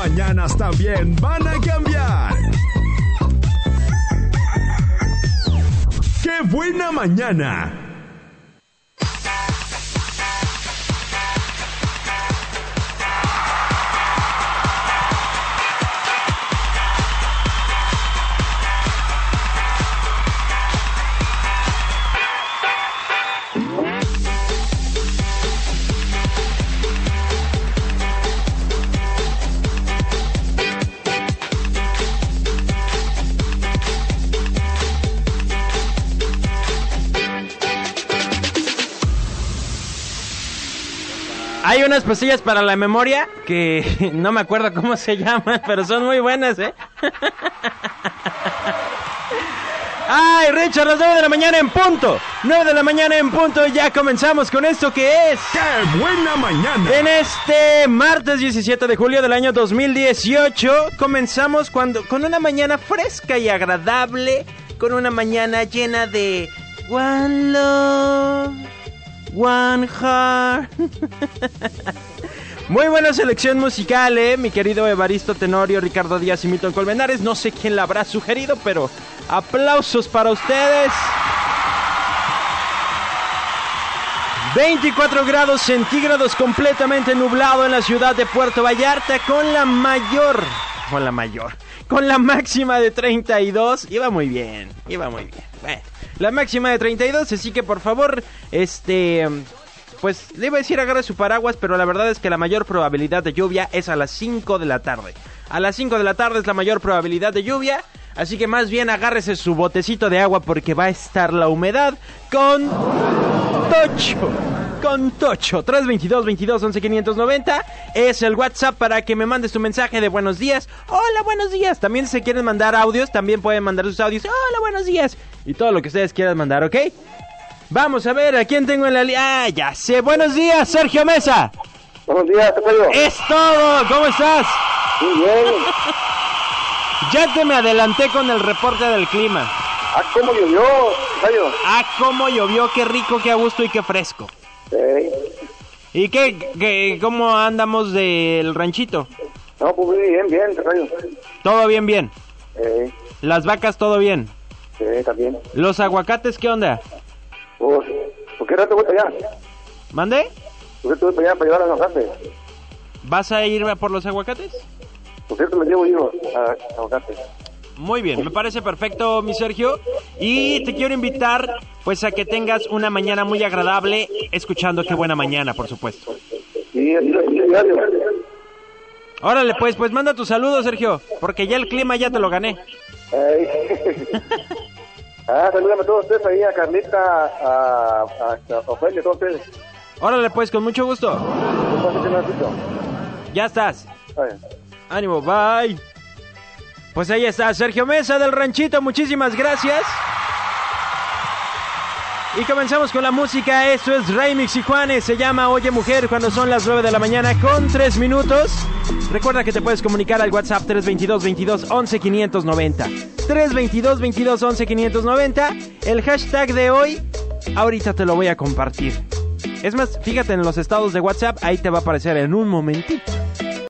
mañanas también van a cambiar. ¡Qué buena mañana! Hay unas pasillas para la memoria que no me acuerdo cómo se llaman, pero son muy buenas, ¿eh? Ay, Richard, las 9 de la mañana en punto. 9 de la mañana en punto. Ya comenzamos con esto que es. ¡Qué buena mañana! En este martes 17 de julio del año 2018 comenzamos cuando, con una mañana fresca y agradable. Con una mañana llena de One Love, One Heart. Muy buena selección musical, ¿eh? Mi querido Evaristo Tenorio, Ricardo Díaz y Milton Colmenares. No sé quién la habrá sugerido, pero aplausos para ustedes. 24 grados centígrados completamente nublado en la ciudad de Puerto Vallarta con la mayor, con la mayor, con la máxima de 32. Iba muy bien, iba muy bien. Bueno, la máxima de 32, así que por favor, este, pues le iba a decir agarre su paraguas, pero la verdad es que la mayor probabilidad de lluvia es a las 5 de la tarde. A las 5 de la tarde es la mayor probabilidad de lluvia. Así que más bien agárrese su botecito de agua porque va a estar la humedad con Tocho. Con Tocho. 322 22 11 590 es el WhatsApp para que me mandes tu mensaje de buenos días. Hola, buenos días. También si se quieren mandar audios, también pueden mandar sus audios. Hola, buenos días. Y todo lo que ustedes quieran mandar, ¿ok? Vamos a ver a quién tengo en la línea. Ah, ya sé. Buenos días, Sergio Mesa. Buenos días, Tocayo. Es todo. ¿Cómo estás? Muy bien. Ya te me adelanté con el reporte del clima. Ah, cómo llovió, Tocayo. Ah, cómo llovió, qué rico, qué a gusto y qué fresco. Sí. ¿Y qué, qué cómo andamos del ranchito? No, pues muy bien, bien, Tocayo. Todo bien, bien. Sí, Las vacas, todo bien. sí, también. Los aguacates, ¿qué onda? Pues, ¿por qué rato voy para allá? ¿Mande? ¿Por qué te voy para allá para llevar los aguacates? ¿Vas a ir por los aguacates? Por cierto, me llevo yo a a aguacates. Muy bien, me parece perfecto, mi Sergio. Y te quiero invitar, pues, a que tengas una mañana muy agradable, escuchando qué buena mañana, por supuesto. Sí. Órale, pues, pues manda tus saludos, Sergio, porque ya el clima ya te lo gané. Ah, salúdame a todos ustedes ahí, a Carlita, a, a, a Ofelia, a todos ustedes. Órale, pues, con mucho gusto. Ya estás. Ánimo, bye. Pues ahí está Sergio Mesa del Ranchito, muchísimas gracias. Y comenzamos con la música, esto es Remix y Juanes, se llama Oye Mujer cuando son las 9 de la mañana con 3 minutos. Recuerda que te puedes comunicar al WhatsApp 322 22 11 590. 322 22 11 590. El hashtag de hoy, ahorita te lo voy a compartir. Es más, fíjate en los estados de WhatsApp, ahí te va a aparecer en un momentito.